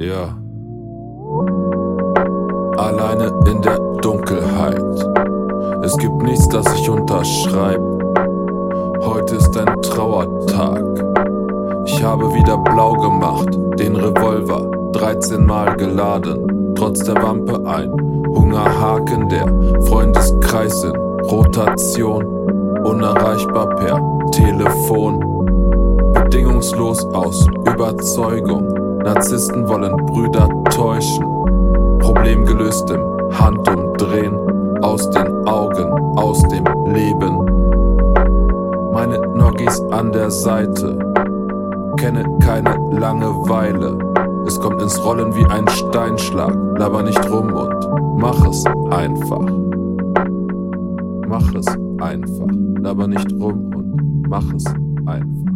Ja. Alleine in der Dunkelheit. Es gibt nichts, das ich unterschreibe. Heute ist ein Trauertag. Ich habe wieder blau gemacht, den Revolver 13 Mal geladen, trotz der Wampe ein Hungerhaken der Freundeskreis in Rotation, unerreichbar per Telefon, bedingungslos aus Überzeugung Narzissten wollen Brüder täuschen. Problem gelöst im Handumdrehen. Aus den Augen, aus dem Leben. Meine Noggies an der Seite. Kenne keine Langeweile. Es kommt ins Rollen wie ein Steinschlag. Laber nicht rum und mach es einfach. Mach es einfach. Laber nicht rum und mach es einfach.